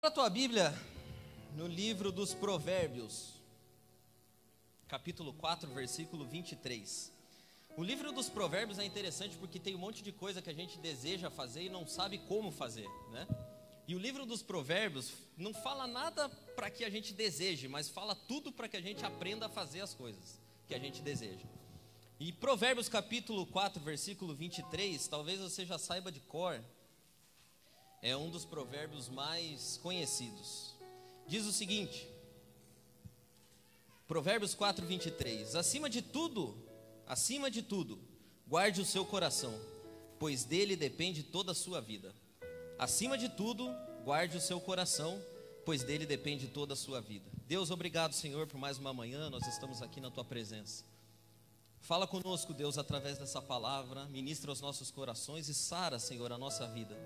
a tua Bíblia no livro dos Provérbios, capítulo 4, versículo 23. O livro dos Provérbios é interessante porque tem um monte de coisa que a gente deseja fazer e não sabe como fazer, né? E o livro dos Provérbios não fala nada para que a gente deseje, mas fala tudo para que a gente aprenda a fazer as coisas que a gente deseja. E Provérbios capítulo 4, versículo 23, talvez você já saiba de cor, é um dos provérbios mais conhecidos. Diz o seguinte: Provérbios 4, 23: Acima de tudo, acima de tudo, guarde o seu coração, pois dele depende toda a sua vida. Acima de tudo, guarde o seu coração, pois dele depende toda a sua vida. Deus, obrigado, Senhor, por mais uma manhã, nós estamos aqui na tua presença. Fala conosco, Deus, através dessa palavra, ministra os nossos corações e sara, Senhor, a nossa vida.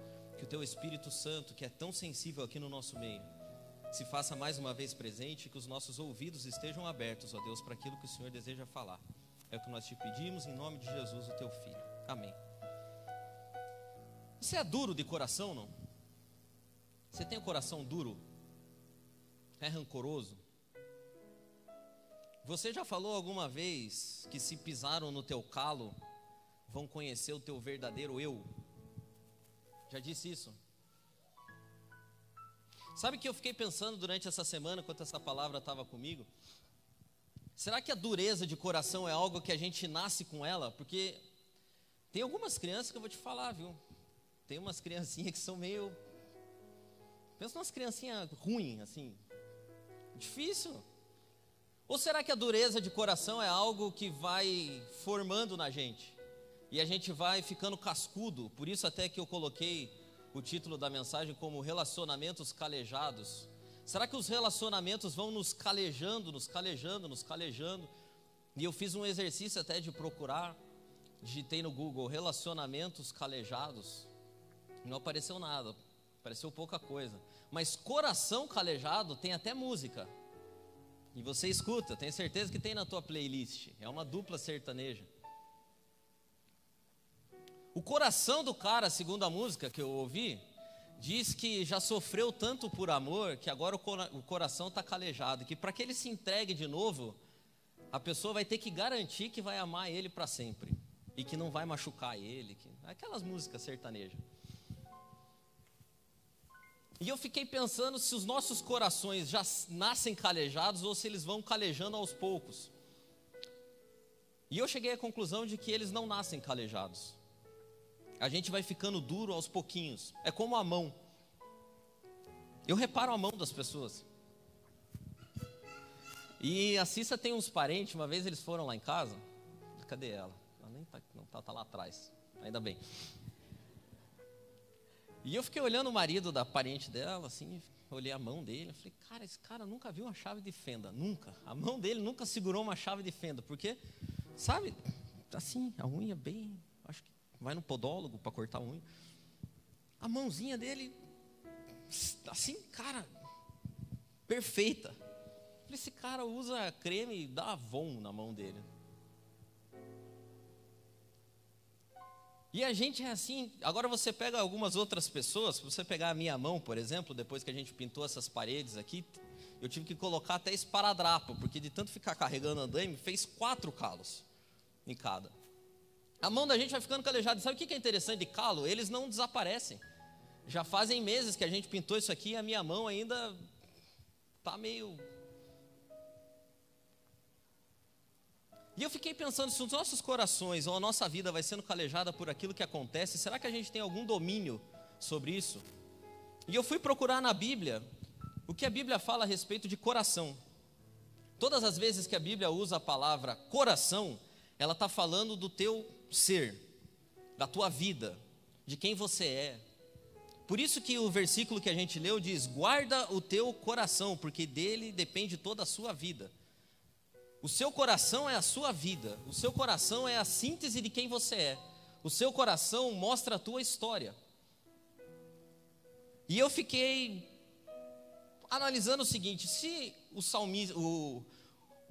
Que o teu Espírito Santo, que é tão sensível aqui no nosso meio, se faça mais uma vez presente, que os nossos ouvidos estejam abertos, ó Deus, para aquilo que o Senhor deseja falar. É o que nós te pedimos em nome de Jesus, o teu filho. Amém. Você é duro de coração, não? Você tem o coração duro? É rancoroso? Você já falou alguma vez que se pisaram no teu calo, vão conhecer o teu verdadeiro eu? Já disse isso? Sabe que eu fiquei pensando durante essa semana, enquanto essa palavra estava comigo? Será que a dureza de coração é algo que a gente nasce com ela? Porque tem algumas crianças que eu vou te falar, viu? Tem umas criancinhas que são meio. Pensa umas criancinhas ruins, assim. Difícil. Ou será que a dureza de coração é algo que vai formando na gente? E a gente vai ficando cascudo, por isso até que eu coloquei o título da mensagem como relacionamentos calejados. Será que os relacionamentos vão nos calejando, nos calejando, nos calejando? E eu fiz um exercício até de procurar, digitei no Google relacionamentos calejados. Não apareceu nada, apareceu pouca coisa. Mas coração calejado tem até música. E você escuta, tenho certeza que tem na tua playlist. É uma dupla sertaneja. O coração do cara, segundo a música que eu ouvi, diz que já sofreu tanto por amor que agora o coração está calejado. Que para que ele se entregue de novo, a pessoa vai ter que garantir que vai amar ele para sempre. E que não vai machucar ele. Que... Aquelas músicas sertanejas. E eu fiquei pensando se os nossos corações já nascem calejados ou se eles vão calejando aos poucos. E eu cheguei à conclusão de que eles não nascem calejados. A gente vai ficando duro aos pouquinhos. É como a mão. Eu reparo a mão das pessoas. E a Cissa tem uns parentes, uma vez eles foram lá em casa. Cadê ela? Ela nem tá, não tá, tá lá atrás. Ainda bem. E eu fiquei olhando o marido da parente dela, assim, olhei a mão dele, falei, cara, esse cara nunca viu uma chave de fenda, nunca. A mão dele nunca segurou uma chave de fenda, porque, sabe, assim, a unha bem, acho que vai no podólogo para cortar a unha. A mãozinha dele, assim, cara, perfeita. Esse cara usa creme da Avon na mão dele. E a gente é assim. Agora você pega algumas outras pessoas, se você pegar a minha mão, por exemplo, depois que a gente pintou essas paredes aqui, eu tive que colocar até esparadrapo, porque de tanto ficar carregando andaime, fez quatro calos em cada. A mão da gente vai ficando calejada. Sabe o que é interessante de calo? Eles não desaparecem. Já fazem meses que a gente pintou isso aqui e a minha mão ainda está meio E eu fiquei pensando, se os nossos corações ou a nossa vida vai sendo calejada por aquilo que acontece, será que a gente tem algum domínio sobre isso? E eu fui procurar na Bíblia o que a Bíblia fala a respeito de coração. Todas as vezes que a Bíblia usa a palavra coração, ela está falando do teu ser, da tua vida, de quem você é. Por isso que o versículo que a gente leu diz: guarda o teu coração, porque dele depende toda a sua vida. O seu coração é a sua vida. O seu coração é a síntese de quem você é. O seu coração mostra a tua história. E eu fiquei analisando o seguinte: se o salmista,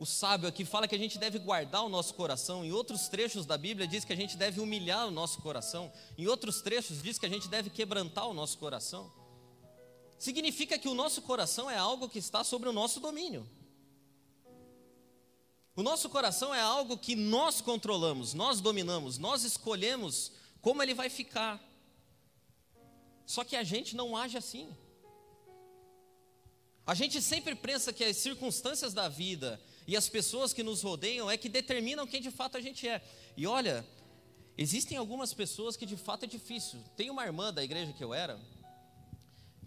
o sábio aqui fala que a gente deve guardar o nosso coração, em outros trechos da Bíblia diz que a gente deve humilhar o nosso coração, em outros trechos diz que a gente deve quebrantar o nosso coração. significa que o nosso coração é algo que está sobre o nosso domínio. O nosso coração é algo que nós controlamos, nós dominamos, nós escolhemos como ele vai ficar. Só que a gente não age assim. A gente sempre pensa que as circunstâncias da vida e as pessoas que nos rodeiam é que determinam quem de fato a gente é. E olha, existem algumas pessoas que de fato é difícil. Tem uma irmã da igreja que eu era,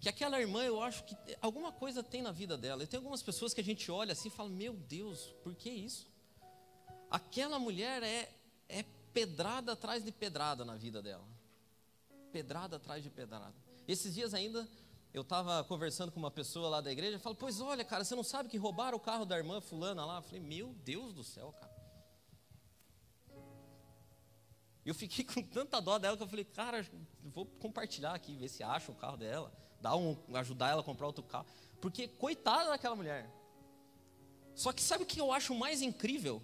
que aquela irmã eu acho que alguma coisa tem na vida dela. E tem algumas pessoas que a gente olha assim e fala: Meu Deus, por que isso? Aquela mulher é, é pedrada atrás de pedrada na vida dela. Pedrada atrás de pedrada. Esses dias ainda eu estava conversando com uma pessoa lá da igreja, falo, pois olha, cara, você não sabe que roubaram o carro da irmã fulana lá? Eu falei, meu Deus do céu, cara. Eu fiquei com tanta dó dela que eu falei, cara, vou compartilhar aqui, ver se acha o carro dela, dar um, ajudar ela a comprar outro carro. Porque coitada daquela mulher. Só que sabe o que eu acho mais incrível?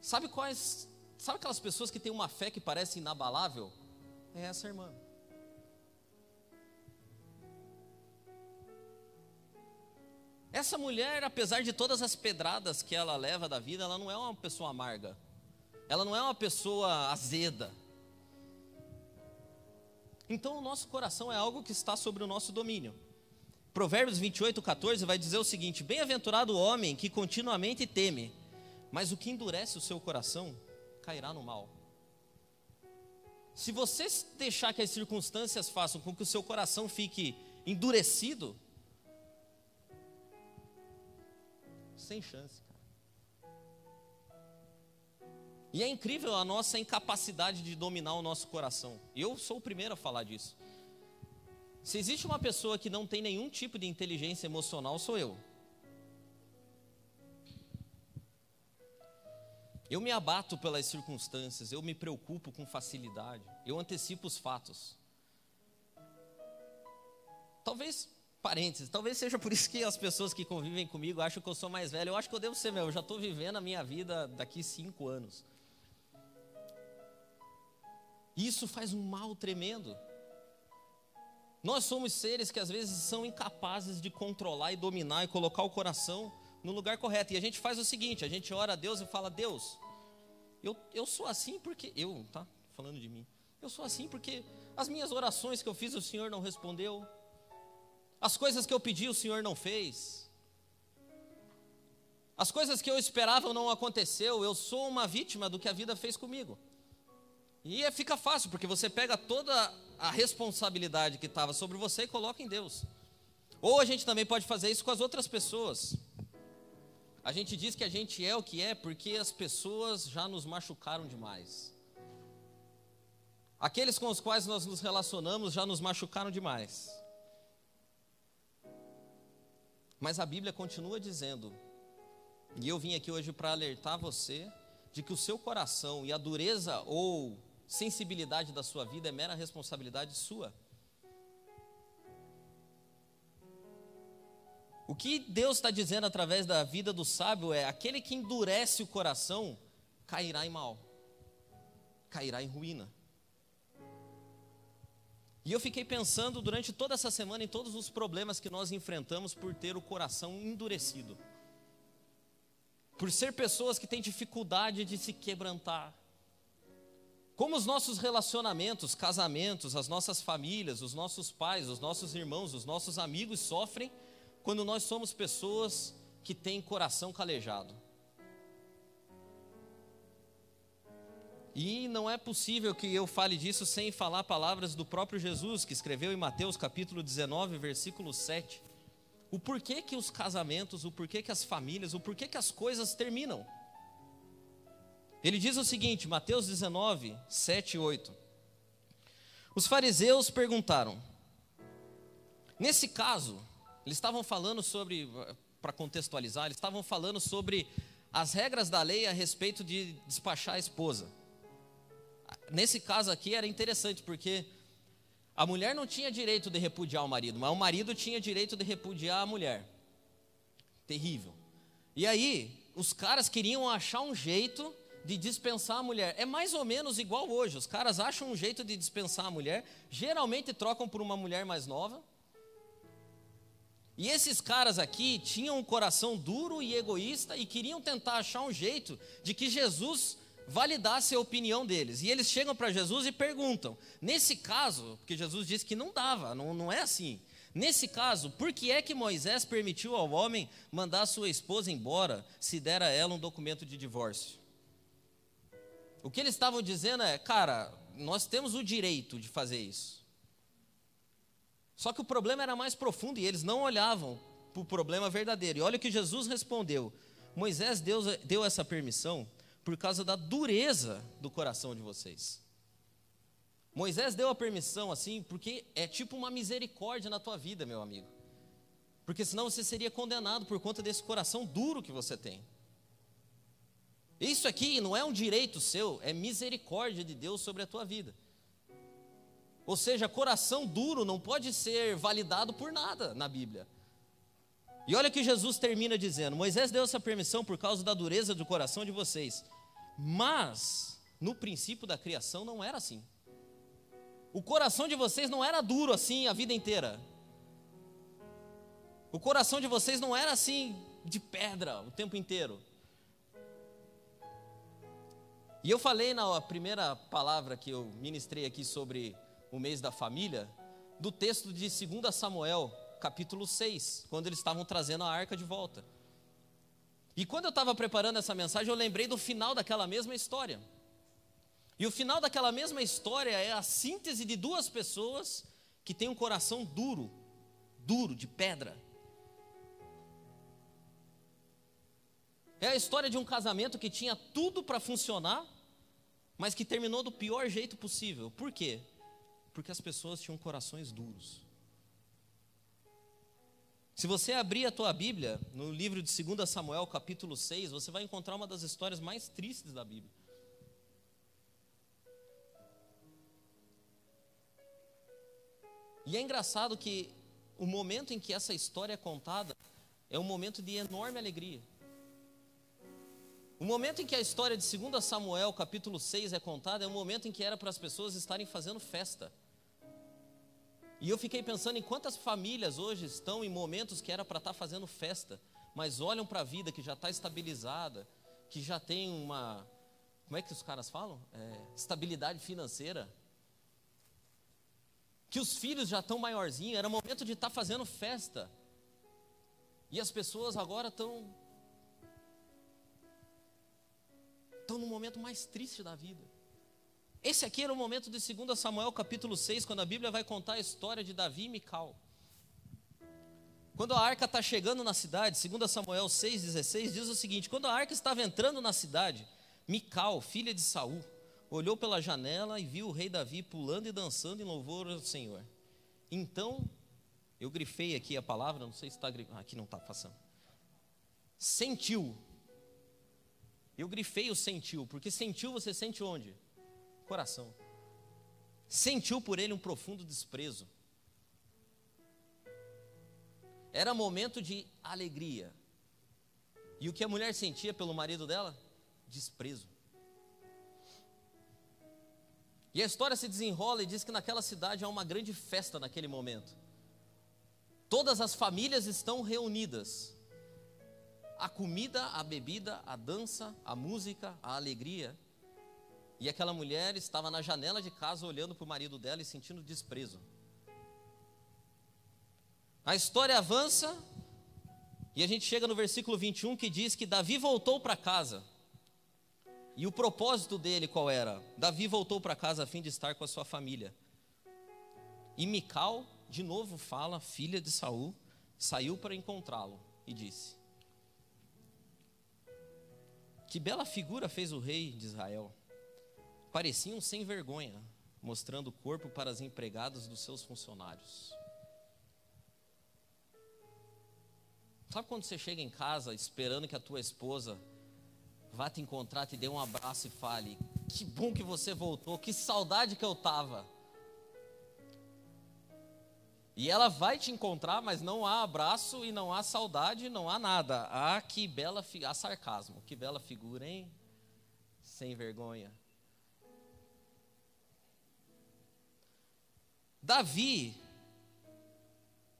Sabe quais. Sabe aquelas pessoas que têm uma fé que parece inabalável? É essa irmã. Essa mulher, apesar de todas as pedradas que ela leva da vida, ela não é uma pessoa amarga. Ela não é uma pessoa azeda. Então o nosso coração é algo que está sobre o nosso domínio. Provérbios 28, 14 vai dizer o seguinte: Bem-aventurado o homem que continuamente teme, mas o que endurece o seu coração cairá no mal. Se você deixar que as circunstâncias façam com que o seu coração fique endurecido, sem chance. E é incrível a nossa incapacidade de dominar o nosso coração. Eu sou o primeiro a falar disso. Se existe uma pessoa que não tem nenhum tipo de inteligência emocional, sou eu. Eu me abato pelas circunstâncias, eu me preocupo com facilidade, eu antecipo os fatos. Talvez Parênteses, talvez seja por isso que as pessoas que convivem comigo acham que eu sou mais velho. Eu acho que eu devo ser, meu, eu já estou vivendo a minha vida daqui cinco anos. Isso faz um mal tremendo. Nós somos seres que às vezes são incapazes de controlar e dominar e colocar o coração no lugar correto. E a gente faz o seguinte: a gente ora a Deus e fala, Deus, eu, eu sou assim porque. Eu, tá? Falando de mim. Eu sou assim porque as minhas orações que eu fiz o Senhor não respondeu. As coisas que eu pedi, o Senhor não fez. As coisas que eu esperava não aconteceu. Eu sou uma vítima do que a vida fez comigo. E é, fica fácil, porque você pega toda a responsabilidade que estava sobre você e coloca em Deus. Ou a gente também pode fazer isso com as outras pessoas. A gente diz que a gente é o que é porque as pessoas já nos machucaram demais. Aqueles com os quais nós nos relacionamos já nos machucaram demais. Mas a Bíblia continua dizendo, e eu vim aqui hoje para alertar você de que o seu coração e a dureza ou sensibilidade da sua vida é mera responsabilidade sua. O que Deus está dizendo através da vida do sábio é: aquele que endurece o coração cairá em mal, cairá em ruína. E eu fiquei pensando durante toda essa semana em todos os problemas que nós enfrentamos por ter o coração endurecido. Por ser pessoas que têm dificuldade de se quebrantar. Como os nossos relacionamentos, casamentos, as nossas famílias, os nossos pais, os nossos irmãos, os nossos amigos sofrem quando nós somos pessoas que têm coração calejado. E não é possível que eu fale disso sem falar palavras do próprio Jesus, que escreveu em Mateus capítulo 19, versículo 7. O porquê que os casamentos, o porquê que as famílias, o porquê que as coisas terminam. Ele diz o seguinte, Mateus 19, 7 e 8. Os fariseus perguntaram, nesse caso, eles estavam falando sobre, para contextualizar, eles estavam falando sobre as regras da lei a respeito de despachar a esposa nesse caso aqui era interessante, porque a mulher não tinha direito de repudiar o marido, mas o marido tinha direito de repudiar a mulher. Terrível. E aí, os caras queriam achar um jeito de dispensar a mulher. É mais ou menos igual hoje. Os caras acham um jeito de dispensar a mulher, geralmente trocam por uma mulher mais nova. E esses caras aqui tinham um coração duro e egoísta e queriam tentar achar um jeito de que Jesus validasse a opinião deles. E eles chegam para Jesus e perguntam: nesse caso, porque Jesus disse que não dava, não, não é assim. Nesse caso, por que é que Moisés permitiu ao homem mandar sua esposa embora se der a ela um documento de divórcio? O que eles estavam dizendo é, cara, nós temos o direito de fazer isso. Só que o problema era mais profundo e eles não olhavam para o problema verdadeiro. E olha o que Jesus respondeu: Moisés deu, deu essa permissão por causa da dureza do coração de vocês. Moisés deu a permissão assim, porque é tipo uma misericórdia na tua vida, meu amigo. Porque senão você seria condenado por conta desse coração duro que você tem. Isso aqui não é um direito seu, é misericórdia de Deus sobre a tua vida. Ou seja, coração duro não pode ser validado por nada na Bíblia. E olha que Jesus termina dizendo: Moisés deu essa permissão por causa da dureza do coração de vocês. Mas, no princípio da criação, não era assim. O coração de vocês não era duro assim a vida inteira. O coração de vocês não era assim de pedra o tempo inteiro. E eu falei na primeira palavra que eu ministrei aqui sobre o mês da família, do texto de 2 Samuel, capítulo 6, quando eles estavam trazendo a arca de volta. E quando eu estava preparando essa mensagem, eu lembrei do final daquela mesma história. E o final daquela mesma história é a síntese de duas pessoas que têm um coração duro, duro, de pedra. É a história de um casamento que tinha tudo para funcionar, mas que terminou do pior jeito possível. Por quê? Porque as pessoas tinham corações duros. Se você abrir a tua Bíblia, no livro de 2 Samuel, capítulo 6, você vai encontrar uma das histórias mais tristes da Bíblia. E é engraçado que o momento em que essa história é contada é um momento de enorme alegria. O momento em que a história de 2 Samuel, capítulo 6, é contada é um momento em que era para as pessoas estarem fazendo festa. E eu fiquei pensando em quantas famílias hoje estão em momentos que era para estar fazendo festa, mas olham para a vida que já está estabilizada, que já tem uma. Como é que os caras falam? É, estabilidade financeira que os filhos já estão maiorzinhos, era momento de estar tá fazendo festa. E as pessoas agora estão estão no momento mais triste da vida. Esse aqui era o momento de 2 Samuel capítulo 6, quando a Bíblia vai contar a história de Davi e Mical. Quando a arca está chegando na cidade, 2 Samuel 6,16 diz o seguinte: quando a arca estava entrando na cidade, Mical, filha de Saul, olhou pela janela e viu o rei Davi pulando e dançando em louvor ao Senhor. Então, eu grifei aqui a palavra, não sei se está aqui não está passando. Sentiu. Eu grifei o sentiu, porque sentiu você sente onde? Coração. Sentiu por ele um profundo desprezo. Era momento de alegria. E o que a mulher sentia pelo marido dela? Desprezo. E a história se desenrola e diz que naquela cidade há uma grande festa naquele momento. Todas as famílias estão reunidas. A comida, a bebida, a dança, a música, a alegria. E aquela mulher estava na janela de casa olhando para o marido dela e sentindo desprezo. A história avança e a gente chega no versículo 21 que diz que Davi voltou para casa. E o propósito dele qual era? Davi voltou para casa a fim de estar com a sua família. E Mical, de novo fala, filha de Saul, saiu para encontrá-lo e disse: Que bela figura fez o rei de Israel. Parecia um sem vergonha, mostrando o corpo para as empregadas dos seus funcionários. Sabe quando você chega em casa esperando que a tua esposa vá te encontrar, te dê um abraço e fale: Que bom que você voltou, que saudade que eu tava. E ela vai te encontrar, mas não há abraço e não há saudade, não há nada. Ah, que bela, há sarcasmo, que bela figura, hein? Sem vergonha. Davi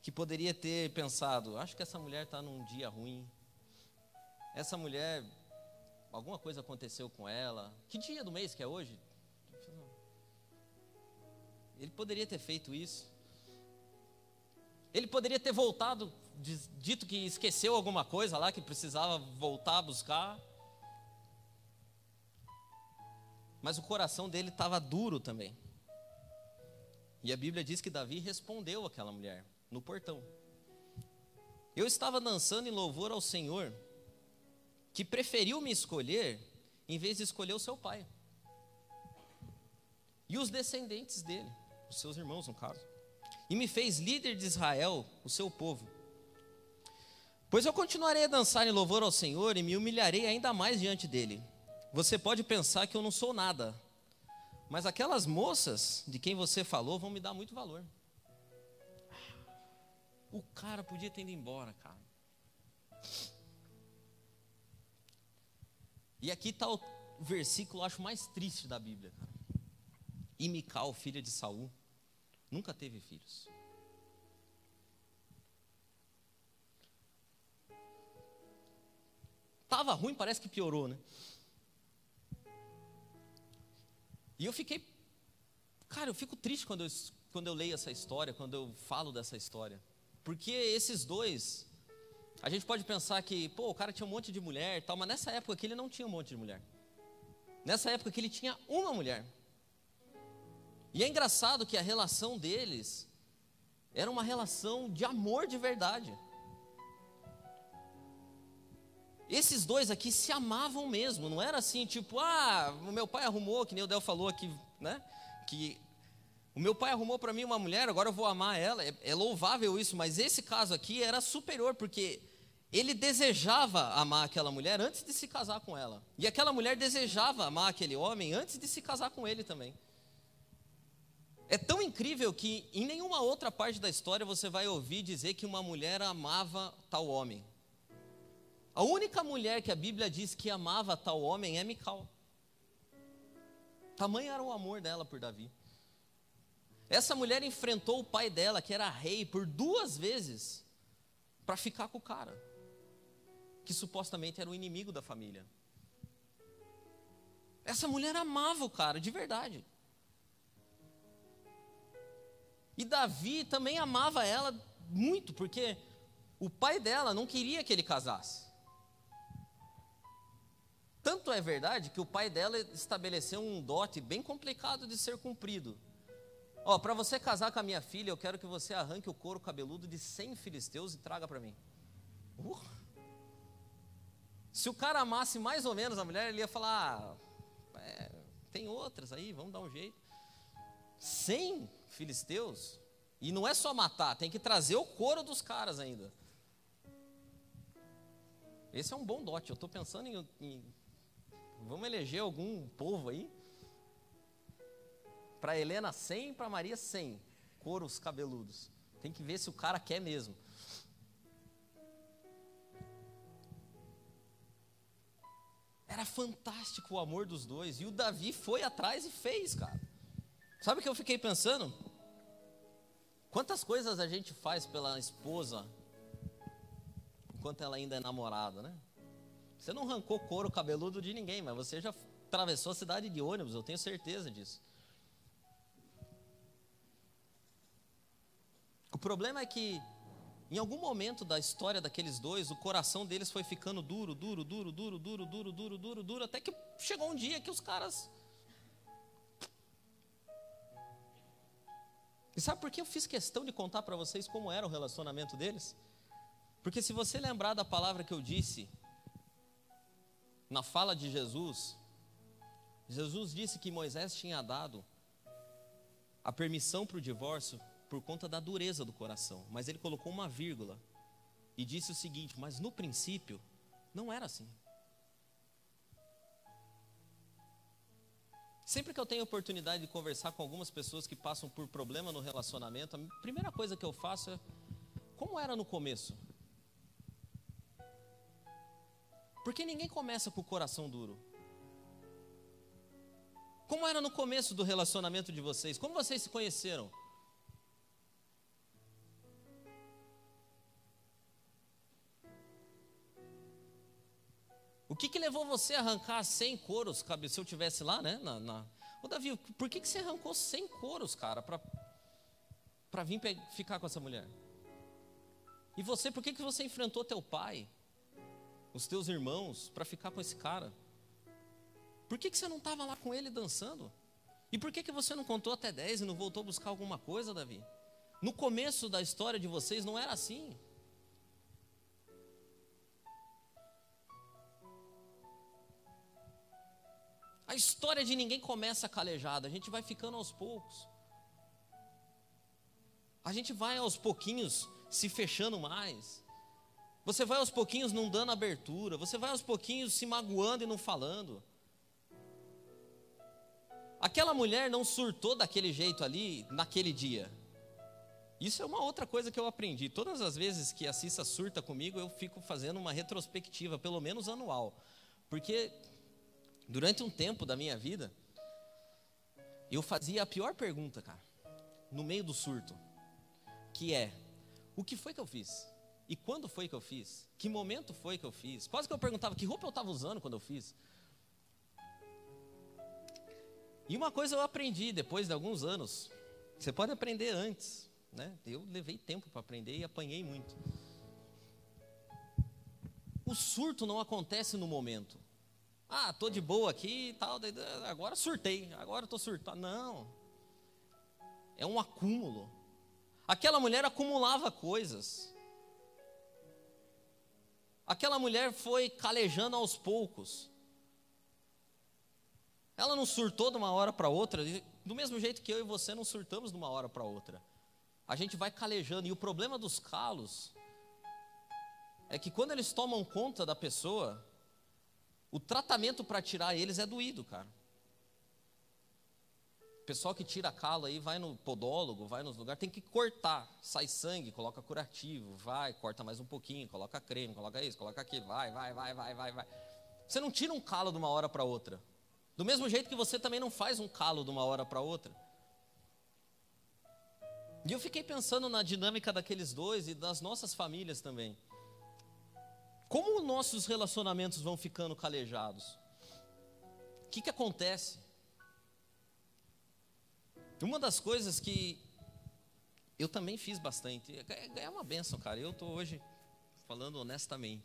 que poderia ter pensado: acho que essa mulher está num dia ruim. Essa mulher, alguma coisa aconteceu com ela. Que dia do mês que é hoje? Ele poderia ter feito isso. Ele poderia ter voltado, dito que esqueceu alguma coisa lá que precisava voltar a buscar. Mas o coração dele estava duro também. E a Bíblia diz que Davi respondeu àquela mulher no portão. Eu estava dançando em louvor ao Senhor, que preferiu me escolher em vez de escolher o seu pai. E os descendentes dele, os seus irmãos, no caso. E me fez líder de Israel, o seu povo. Pois eu continuarei a dançar em louvor ao Senhor e me humilharei ainda mais diante dele. Você pode pensar que eu não sou nada, mas aquelas moças de quem você falou vão me dar muito valor. O cara podia ter ido embora, cara. E aqui está o versículo, acho, mais triste da Bíblia. E Mical, filha de Saul, nunca teve filhos. Tava ruim, parece que piorou, né? E eu fiquei, cara, eu fico triste quando eu, quando eu leio essa história, quando eu falo dessa história. Porque esses dois, a gente pode pensar que, pô, o cara tinha um monte de mulher e tal, mas nessa época aqui ele não tinha um monte de mulher. Nessa época aqui ele tinha uma mulher. E é engraçado que a relação deles era uma relação de amor de verdade. Esses dois aqui se amavam mesmo, não era assim, tipo, ah, o meu pai arrumou, que nem o Del falou aqui, né? Que o meu pai arrumou para mim uma mulher, agora eu vou amar ela. É, é, louvável isso, mas esse caso aqui era superior, porque ele desejava amar aquela mulher antes de se casar com ela. E aquela mulher desejava amar aquele homem antes de se casar com ele também. É tão incrível que em nenhuma outra parte da história você vai ouvir dizer que uma mulher amava tal homem. A única mulher que a Bíblia diz que amava tal homem é Mical. Tamanho era o amor dela por Davi. Essa mulher enfrentou o pai dela, que era rei, por duas vezes, para ficar com o cara, que supostamente era o inimigo da família. Essa mulher amava o cara, de verdade. E Davi também amava ela muito, porque o pai dela não queria que ele casasse. Tanto é verdade que o pai dela estabeleceu um dote bem complicado de ser cumprido. Ó, para você casar com a minha filha, eu quero que você arranque o couro cabeludo de 100 filisteus e traga para mim. Uh. Se o cara amasse mais ou menos a mulher, ele ia falar: ah, é, tem outras aí, vamos dar um jeito. 100 filisteus? E não é só matar, tem que trazer o couro dos caras ainda. Esse é um bom dote. Eu estou pensando em, em Vamos eleger algum povo aí? Para Helena 100, para Maria 100. Coros cabeludos. Tem que ver se o cara quer mesmo. Era fantástico o amor dos dois. E o Davi foi atrás e fez, cara. Sabe o que eu fiquei pensando? Quantas coisas a gente faz pela esposa enquanto ela ainda é namorada, né? Você não arrancou couro cabeludo de ninguém, mas você já atravessou a cidade de ônibus, eu tenho certeza disso. O problema é que, em algum momento da história daqueles dois, o coração deles foi ficando duro, duro, duro, duro, duro, duro, duro, duro, duro, até que chegou um dia que os caras. E sabe por que eu fiz questão de contar para vocês como era o relacionamento deles? Porque se você lembrar da palavra que eu disse na fala de Jesus, Jesus disse que Moisés tinha dado a permissão para o divórcio por conta da dureza do coração, mas ele colocou uma vírgula e disse o seguinte: Mas no princípio não era assim. Sempre que eu tenho oportunidade de conversar com algumas pessoas que passam por problema no relacionamento, a primeira coisa que eu faço é: como era no começo? Porque ninguém começa com o coração duro. Como era no começo do relacionamento de vocês? Como vocês se conheceram? O que, que levou você a arrancar 100 coros, se eu tivesse lá, né? Na, na... Ô, Davi, por que, que você arrancou 100 coros, cara, para vir ficar com essa mulher? E você, por que, que você enfrentou teu pai? Os teus irmãos, para ficar com esse cara? Por que, que você não estava lá com ele dançando? E por que, que você não contou até 10 e não voltou buscar alguma coisa, Davi? No começo da história de vocês não era assim. A história de ninguém começa calejada, a gente vai ficando aos poucos. A gente vai aos pouquinhos se fechando mais. Você vai aos pouquinhos não dando abertura, você vai aos pouquinhos se magoando e não falando. Aquela mulher não surtou daquele jeito ali naquele dia. Isso é uma outra coisa que eu aprendi. Todas as vezes que a Cissa surta comigo, eu fico fazendo uma retrospectiva, pelo menos anual. Porque durante um tempo da minha vida, eu fazia a pior pergunta, cara, no meio do surto, que é: o que foi que eu fiz? E quando foi que eu fiz? Que momento foi que eu fiz? Quase que eu perguntava que roupa eu estava usando quando eu fiz. E uma coisa eu aprendi depois de alguns anos. Você pode aprender antes, né? Eu levei tempo para aprender e apanhei muito. O surto não acontece no momento. Ah, tô de boa aqui e tal, agora surtei, agora estou surtando. Não. É um acúmulo. Aquela mulher acumulava coisas. Aquela mulher foi calejando aos poucos. Ela não surtou de uma hora para outra, do mesmo jeito que eu e você não surtamos de uma hora para outra. A gente vai calejando, e o problema dos calos é que quando eles tomam conta da pessoa, o tratamento para tirar eles é doído, cara pessoal que tira calo aí vai no podólogo, vai nos lugares, tem que cortar, sai sangue, coloca curativo, vai, corta mais um pouquinho, coloca creme, coloca isso, coloca aquilo, vai, vai, vai, vai, vai, vai. Você não tira um calo de uma hora para outra. Do mesmo jeito que você também não faz um calo de uma hora para outra. E eu fiquei pensando na dinâmica daqueles dois e das nossas famílias também. Como nossos relacionamentos vão ficando calejados? O que, que acontece? Uma das coisas que eu também fiz bastante, é ganhar uma benção, cara. Eu estou hoje falando honestamente.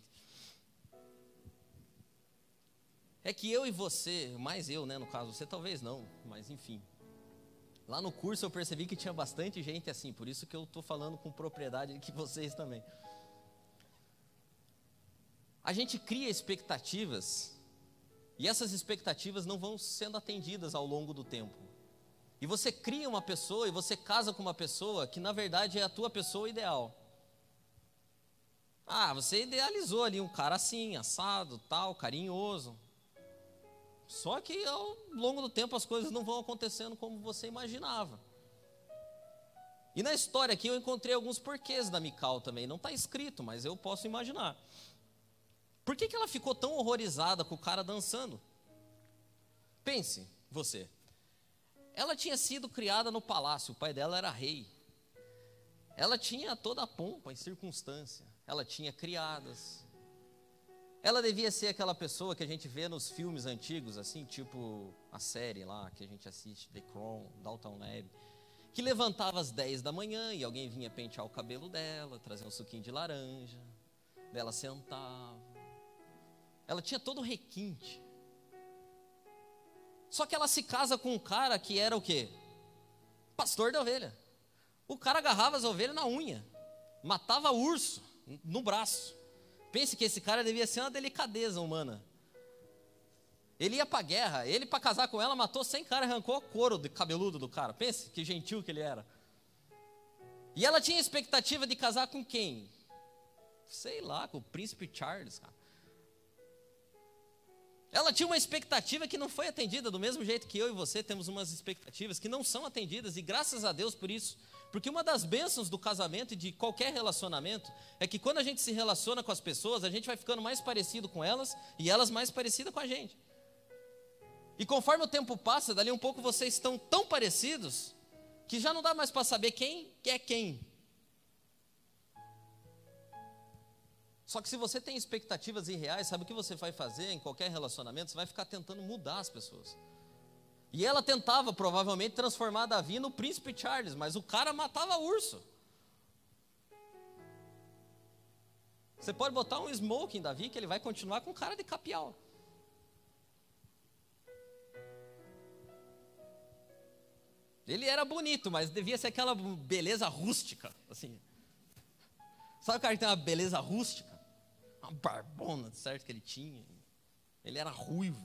É que eu e você, mais eu, né, no caso, você talvez não, mas enfim. Lá no curso eu percebi que tinha bastante gente assim, por isso que eu estou falando com propriedade que vocês também. A gente cria expectativas e essas expectativas não vão sendo atendidas ao longo do tempo. E você cria uma pessoa e você casa com uma pessoa que na verdade é a tua pessoa ideal. Ah, você idealizou ali um cara assim, assado, tal, carinhoso. Só que ao longo do tempo as coisas não vão acontecendo como você imaginava. E na história aqui eu encontrei alguns porquês da Mical também. Não está escrito, mas eu posso imaginar. Por que, que ela ficou tão horrorizada com o cara dançando? Pense, você. Ela tinha sido criada no palácio, o pai dela era rei. Ela tinha toda a pompa e circunstância. Ela tinha criadas. Ela devia ser aquela pessoa que a gente vê nos filmes antigos, assim, tipo a série lá que a gente assiste, The Crown, Dalton Web, que levantava às 10 da manhã e alguém vinha pentear o cabelo dela, trazer um suquinho de laranja, dela sentava. Ela tinha todo o requinte. Só que ela se casa com um cara que era o quê? Pastor da ovelha. O cara agarrava as ovelhas na unha, matava urso no braço. Pense que esse cara devia ser uma delicadeza humana. Ele ia para guerra, ele para casar com ela matou 100 caras, arrancou o couro do cabeludo do cara. Pense que gentil que ele era. E ela tinha expectativa de casar com quem? Sei lá, com o príncipe Charles, cara. Ela tinha uma expectativa que não foi atendida, do mesmo jeito que eu e você temos umas expectativas que não são atendidas, e graças a Deus por isso. Porque uma das bênçãos do casamento e de qualquer relacionamento é que quando a gente se relaciona com as pessoas, a gente vai ficando mais parecido com elas e elas mais parecidas com a gente. E conforme o tempo passa, dali um pouco vocês estão tão parecidos que já não dá mais para saber quem é quem. Só que se você tem expectativas irreais, sabe o que você vai fazer em qualquer relacionamento? Você vai ficar tentando mudar as pessoas. E ela tentava provavelmente transformar Davi no príncipe Charles, mas o cara matava urso. Você pode botar um smoke em Davi que ele vai continuar com cara de capial. Ele era bonito, mas devia ser aquela beleza rústica, assim. Sabe o cara que tem uma beleza rústica? Uma barbona, certo, que ele tinha. Ele era ruivo.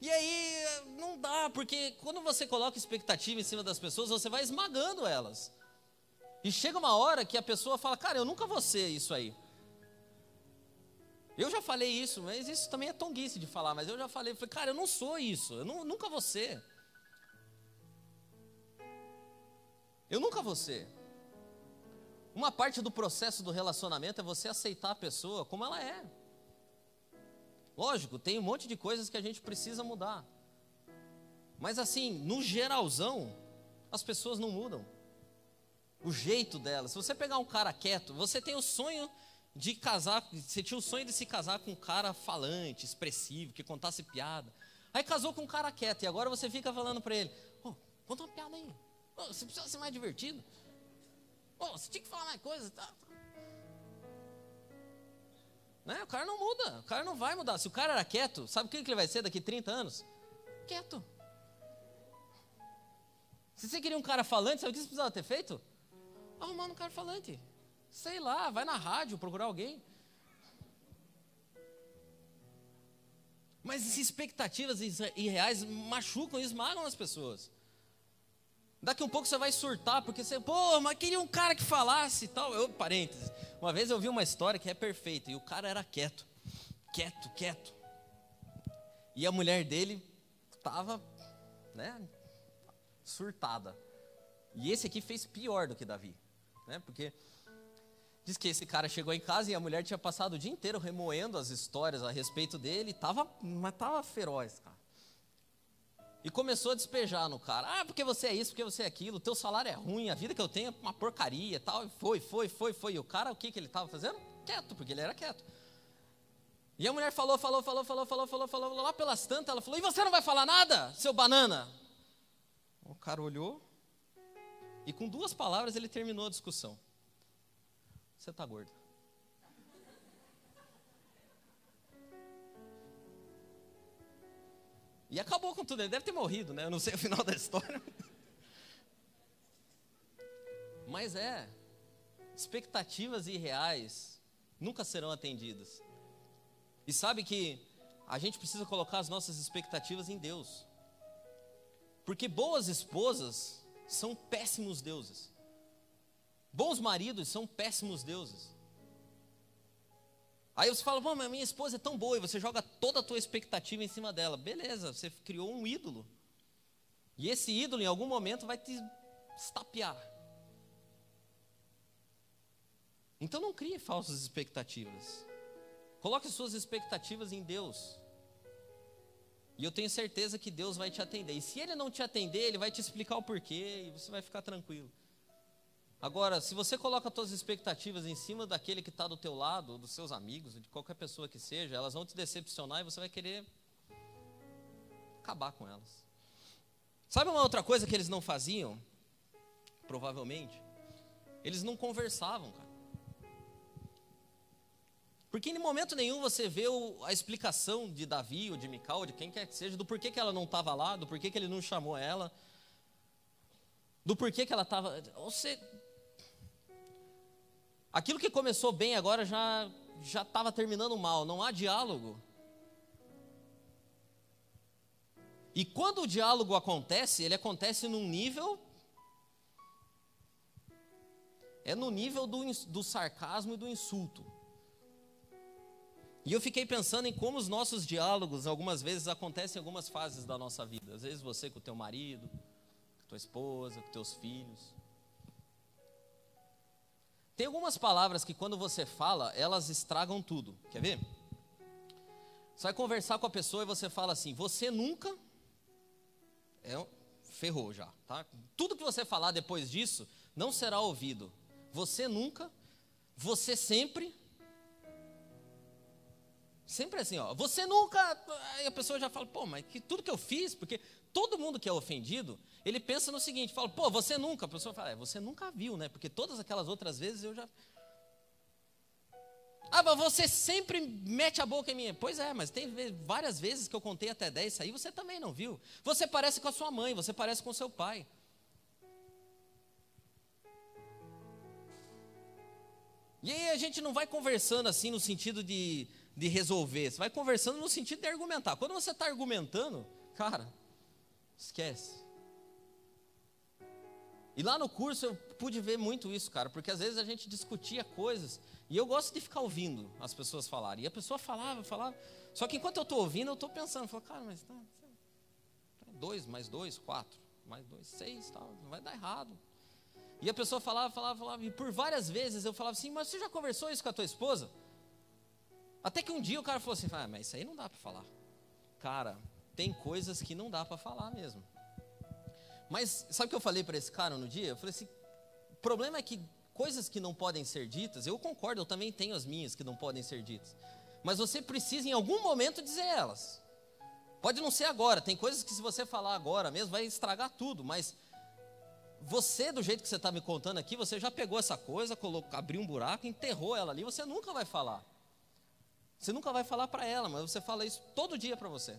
E aí, não dá, porque quando você coloca expectativa em cima das pessoas, você vai esmagando elas. E chega uma hora que a pessoa fala, cara, eu nunca vou ser isso aí. Eu já falei isso, mas isso também é tonguice de falar, mas eu já falei, falei, cara, eu não sou isso, eu não, nunca vou ser. Eu nunca vou ser. Uma parte do processo do relacionamento é você aceitar a pessoa como ela é. Lógico, tem um monte de coisas que a gente precisa mudar. Mas assim, no geralzão, as pessoas não mudam. O jeito delas. Se você pegar um cara quieto, você tem o sonho de casar, você tinha o sonho de se casar com um cara falante, expressivo, que contasse piada. Aí casou com um cara quieto e agora você fica falando para ele: oh, conta uma piada aí. Oh, você precisa ser mais divertido. Oh, você tinha que falar mais coisas. Tá? Né? O cara não muda, o cara não vai mudar. Se o cara era quieto, sabe o que ele vai ser daqui 30 anos? Quieto. Se você queria um cara falante, sabe o que você precisava ter feito? Arrumar um cara falante. Sei lá, vai na rádio procurar alguém. Mas expectativas irreais machucam e esmagam as pessoas. Daqui um pouco você vai surtar, porque você, pô, mas queria um cara que falasse e tal. Eu, parênteses, uma vez eu vi uma história que é perfeita, e o cara era quieto, quieto, quieto. E a mulher dele estava, né, surtada. E esse aqui fez pior do que Davi, né, porque diz que esse cara chegou em casa e a mulher tinha passado o dia inteiro remoendo as histórias a respeito dele, tava, mas tava feroz, cara. E começou a despejar no cara. Ah, porque você é isso, porque você é aquilo, teu salário é ruim, a vida que eu tenho é uma porcaria tal. E foi, foi, foi, foi. E o cara, o que, que ele estava fazendo? Quieto, porque ele era quieto. E a mulher falou, falou, falou, falou, falou, falou, falou, lá pelas tantas, ela falou, e você não vai falar nada, seu banana? O cara olhou e com duas palavras ele terminou a discussão. Você está gordo. E acabou com tudo. Ele deve ter morrido, né? Eu não sei o final da história. Mas é. Expectativas irreais nunca serão atendidas. E sabe que a gente precisa colocar as nossas expectativas em Deus. Porque boas esposas são péssimos deuses. Bons maridos são péssimos deuses. Aí você fala, mas minha esposa é tão boa, e você joga toda a tua expectativa em cima dela. Beleza, você criou um ídolo. E esse ídolo, em algum momento, vai te estapear. Então não crie falsas expectativas. Coloque suas expectativas em Deus. E eu tenho certeza que Deus vai te atender. E se Ele não te atender, Ele vai te explicar o porquê e você vai ficar tranquilo. Agora, se você coloca suas expectativas em cima daquele que está do teu lado, dos seus amigos, de qualquer pessoa que seja, elas vão te decepcionar e você vai querer acabar com elas. Sabe uma outra coisa que eles não faziam? Provavelmente. Eles não conversavam, cara. Porque em momento nenhum você vê a explicação de Davi ou de Mical, ou de quem quer que seja, do porquê que ela não estava lá, do porquê que ele não chamou ela, do porquê que ela estava. Você Aquilo que começou bem agora já já estava terminando mal, não há diálogo. E quando o diálogo acontece, ele acontece num nível é no nível do, do sarcasmo e do insulto. E eu fiquei pensando em como os nossos diálogos, algumas vezes, acontecem em algumas fases da nossa vida. Às vezes você com o teu marido, com tua esposa, com teus filhos. Tem algumas palavras que quando você fala, elas estragam tudo. Quer ver? Você vai conversar com a pessoa e você fala assim: Você nunca. É, ferrou já, tá? Tudo que você falar depois disso não será ouvido. Você nunca. você sempre. Sempre assim, ó. Você nunca. Aí a pessoa já fala, pô, mas que, tudo que eu fiz, porque todo mundo que é ofendido, ele pensa no seguinte: fala, pô, você nunca. A pessoa fala, é, você nunca viu, né? Porque todas aquelas outras vezes eu já. Ah, mas você sempre mete a boca em mim. Pois é, mas tem várias vezes que eu contei até 10, isso aí você também não viu. Você parece com a sua mãe, você parece com o seu pai. E aí a gente não vai conversando assim no sentido de, de resolver, você vai conversando no sentido de argumentar. Quando você está argumentando, cara, esquece. E lá no curso eu pude ver muito isso, cara, porque às vezes a gente discutia coisas e eu gosto de ficar ouvindo as pessoas falarem. E a pessoa falava, falava. Só que enquanto eu estou ouvindo, eu estou pensando, falo, cara, mas tá, tá, dois, mais dois, quatro, mais dois, seis, tal, vai dar errado. E a pessoa falava, falava, falava, e por várias vezes eu falava assim, mas você já conversou isso com a tua esposa? Até que um dia o cara falou assim, ah, mas isso aí não dá para falar. Cara, tem coisas que não dá para falar mesmo. Mas sabe o que eu falei para esse cara no dia? Eu falei assim, o problema é que coisas que não podem ser ditas, eu concordo, eu também tenho as minhas que não podem ser ditas. Mas você precisa em algum momento dizer elas. Pode não ser agora, tem coisas que se você falar agora mesmo vai estragar tudo, mas você, do jeito que você está me contando aqui, você já pegou essa coisa, colocou, abriu um buraco, enterrou ela ali, você nunca vai falar. Você nunca vai falar para ela, mas você fala isso todo dia para você.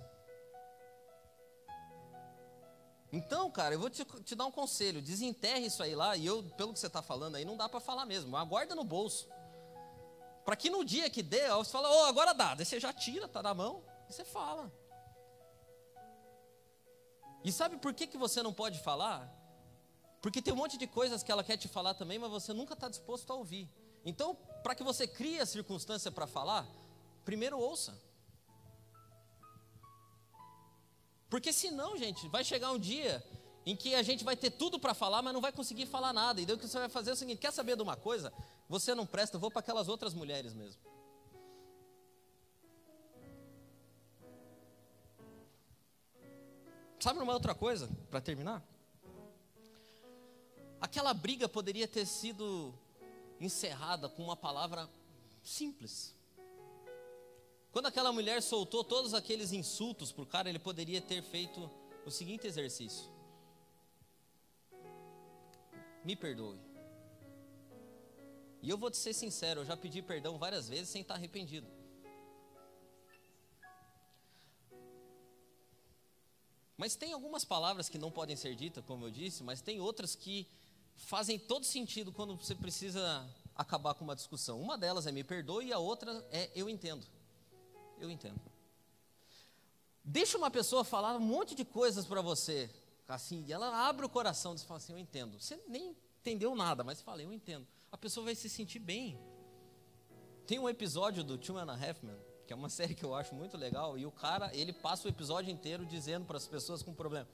Então, cara, eu vou te, te, dar um conselho: desenterre isso aí lá, e eu, pelo que você está falando aí, não dá para falar mesmo, aguarda no bolso. Para que no dia que der, você fala, oh, agora dá, daí você já tira, tá na mão, e você fala. E sabe por que, que você não pode falar? Porque tem um monte de coisas que ela quer te falar também, mas você nunca está disposto a ouvir. Então, para que você crie a circunstância para falar, primeiro ouça. Porque senão, gente, vai chegar um dia em que a gente vai ter tudo para falar, mas não vai conseguir falar nada. E daí o que você vai fazer é o seguinte: quer saber de uma coisa? Você não presta, eu vou para aquelas outras mulheres mesmo. Sabe uma outra coisa, para terminar? Aquela briga poderia ter sido encerrada com uma palavra simples. Quando aquela mulher soltou todos aqueles insultos para o cara, ele poderia ter feito o seguinte exercício: Me perdoe. E eu vou te ser sincero, eu já pedi perdão várias vezes sem estar arrependido. Mas tem algumas palavras que não podem ser ditas, como eu disse, mas tem outras que fazem todo sentido quando você precisa acabar com uma discussão. Uma delas é me perdoe e a outra é eu entendo eu entendo. Deixa uma pessoa falar um monte de coisas para você, assim, e ela abre o coração e fala assim, eu entendo. Você nem entendeu nada, mas fala, eu entendo. A pessoa vai se sentir bem. Tem um episódio do Two and a Half Men, que é uma série que eu acho muito legal, e o cara, ele passa o episódio inteiro dizendo para as pessoas com problema,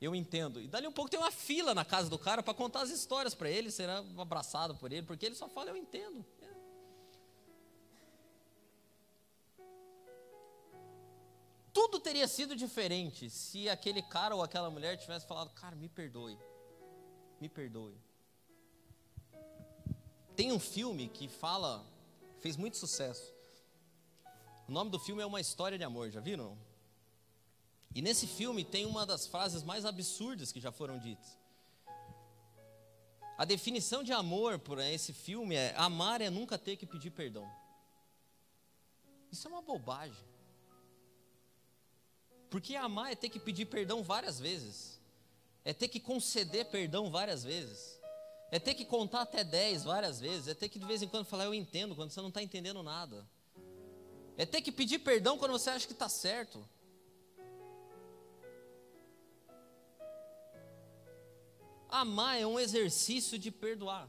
eu entendo. E dali um pouco tem uma fila na casa do cara para contar as histórias para ele, será abraçado por ele, porque ele só fala, eu entendo. Tudo teria sido diferente se aquele cara ou aquela mulher tivesse falado: Cara, me perdoe, me perdoe. Tem um filme que fala, fez muito sucesso. O nome do filme é Uma História de Amor, já viram? E nesse filme tem uma das frases mais absurdas que já foram ditas. A definição de amor por esse filme é: amar é nunca ter que pedir perdão. Isso é uma bobagem. Porque amar é ter que pedir perdão várias vezes, é ter que conceder perdão várias vezes, é ter que contar até 10 várias vezes, é ter que de vez em quando falar eu entendo quando você não está entendendo nada, é ter que pedir perdão quando você acha que está certo. Amar é um exercício de perdoar.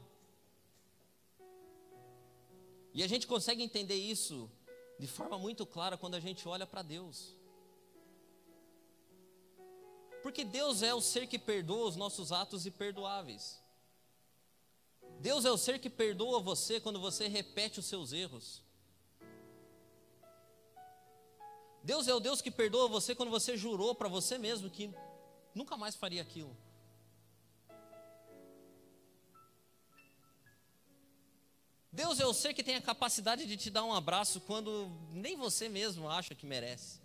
E a gente consegue entender isso de forma muito clara quando a gente olha para Deus. Porque Deus é o ser que perdoa os nossos atos imperdoáveis. Deus é o ser que perdoa você quando você repete os seus erros. Deus é o Deus que perdoa você quando você jurou para você mesmo que nunca mais faria aquilo. Deus é o ser que tem a capacidade de te dar um abraço quando nem você mesmo acha que merece.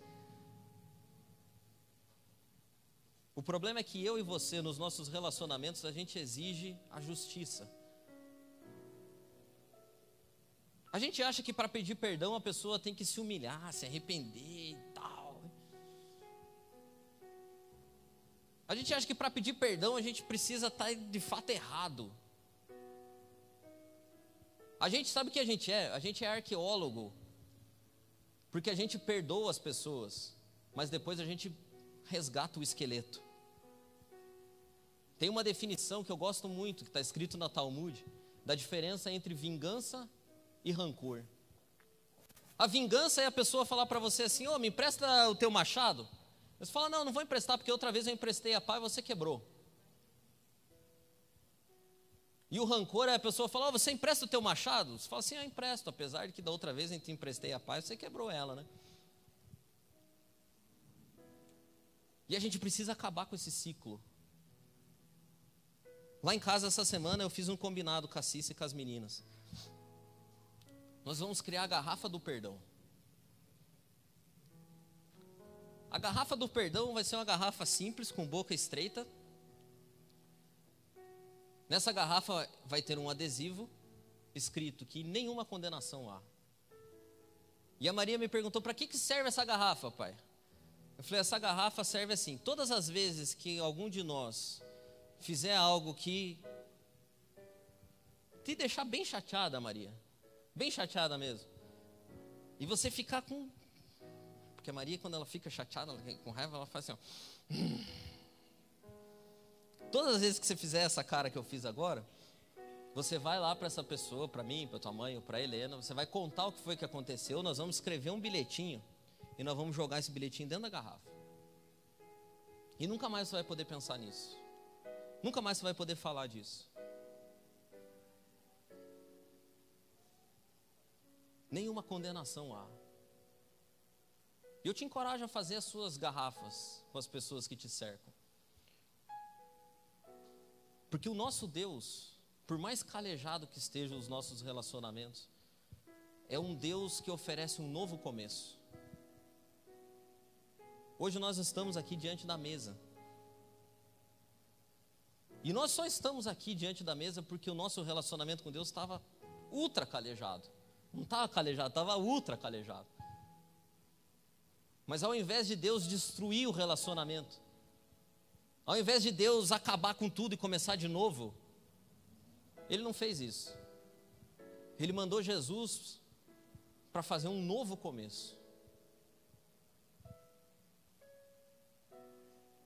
O problema é que eu e você, nos nossos relacionamentos, a gente exige a justiça. A gente acha que para pedir perdão a pessoa tem que se humilhar, se arrepender e tal. A gente acha que para pedir perdão a gente precisa estar tá de fato errado. A gente sabe o que a gente é? A gente é arqueólogo. Porque a gente perdoa as pessoas, mas depois a gente resgata o esqueleto. Tem uma definição que eu gosto muito, que está escrito na Talmud, da diferença entre vingança e rancor. A vingança é a pessoa falar para você assim: Ô, oh, me empresta o teu machado. Você fala: Não, não vou emprestar, porque outra vez eu emprestei a pá e você quebrou. E o rancor é a pessoa falar: oh, Você empresta o teu machado? Você fala assim: Eu empresto, apesar de que da outra vez eu te emprestei a pá e você quebrou ela, né? E a gente precisa acabar com esse ciclo. Lá em casa, essa semana, eu fiz um combinado com a Cissa e com as meninas. Nós vamos criar a garrafa do perdão. A garrafa do perdão vai ser uma garrafa simples, com boca estreita. Nessa garrafa vai ter um adesivo escrito que nenhuma condenação há. E a Maria me perguntou: para que, que serve essa garrafa, pai? Eu falei: essa garrafa serve assim. Todas as vezes que algum de nós fizer algo que te deixar bem chateada, Maria, bem chateada mesmo, e você ficar com. Porque a Maria, quando ela fica chateada, com raiva, ela faz assim: ó. Todas as vezes que você fizer essa cara que eu fiz agora, você vai lá para essa pessoa, para mim, para tua mãe ou para Helena, você vai contar o que foi que aconteceu, nós vamos escrever um bilhetinho e nós vamos jogar esse bilhetinho dentro da garrafa. E nunca mais você vai poder pensar nisso. Nunca mais você vai poder falar disso. Nenhuma condenação há. Eu te encorajo a fazer as suas garrafas com as pessoas que te cercam. Porque o nosso Deus, por mais calejado que estejam os nossos relacionamentos, é um Deus que oferece um novo começo. Hoje nós estamos aqui diante da mesa. E nós só estamos aqui diante da mesa porque o nosso relacionamento com Deus estava ultra calejado. Não estava calejado, estava ultra calejado. Mas ao invés de Deus destruir o relacionamento, ao invés de Deus acabar com tudo e começar de novo, Ele não fez isso. Ele mandou Jesus para fazer um novo começo.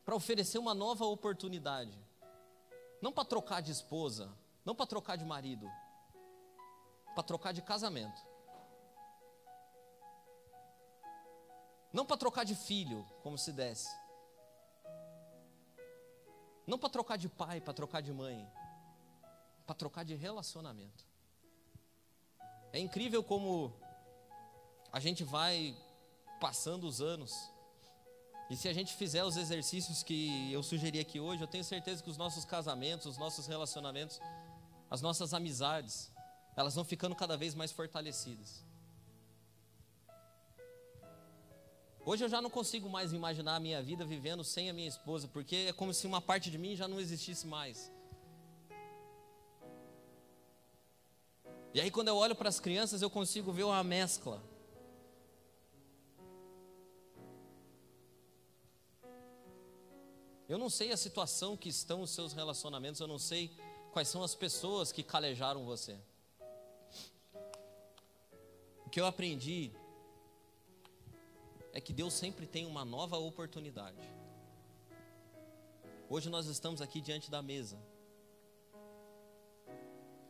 Para oferecer uma nova oportunidade. Não para trocar de esposa, não para trocar de marido, para trocar de casamento. Não para trocar de filho, como se desse. Não para trocar de pai, para trocar de mãe. Para trocar de relacionamento. É incrível como a gente vai passando os anos e se a gente fizer os exercícios que eu sugeri aqui hoje, eu tenho certeza que os nossos casamentos, os nossos relacionamentos, as nossas amizades, elas vão ficando cada vez mais fortalecidas. Hoje eu já não consigo mais imaginar a minha vida vivendo sem a minha esposa, porque é como se uma parte de mim já não existisse mais. E aí, quando eu olho para as crianças, eu consigo ver uma mescla Eu não sei a situação que estão os seus relacionamentos, eu não sei quais são as pessoas que calejaram você. O que eu aprendi é que Deus sempre tem uma nova oportunidade. Hoje nós estamos aqui diante da mesa,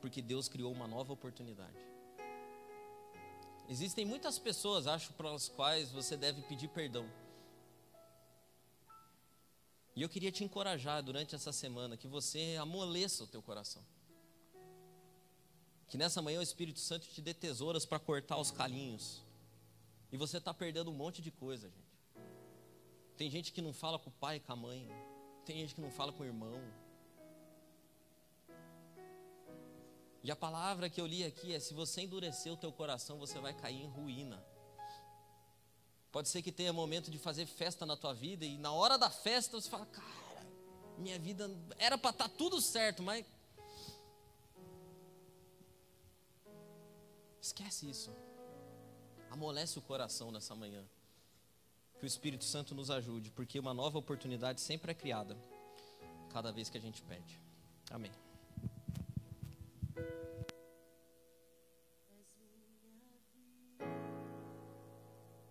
porque Deus criou uma nova oportunidade. Existem muitas pessoas, acho, para as quais você deve pedir perdão. E eu queria te encorajar durante essa semana que você amoleça o teu coração. Que nessa manhã o Espírito Santo te dê tesouras para cortar os calinhos. E você está perdendo um monte de coisa, gente. Tem gente que não fala com o pai e com a mãe. Tem gente que não fala com o irmão. E a palavra que eu li aqui é: se você endurecer o teu coração, você vai cair em ruína. Pode ser que tenha momento de fazer festa na tua vida e na hora da festa você fala, cara, minha vida era para estar tá tudo certo, mas esquece isso. Amolece o coração nessa manhã. Que o Espírito Santo nos ajude, porque uma nova oportunidade sempre é criada cada vez que a gente pede. Amém.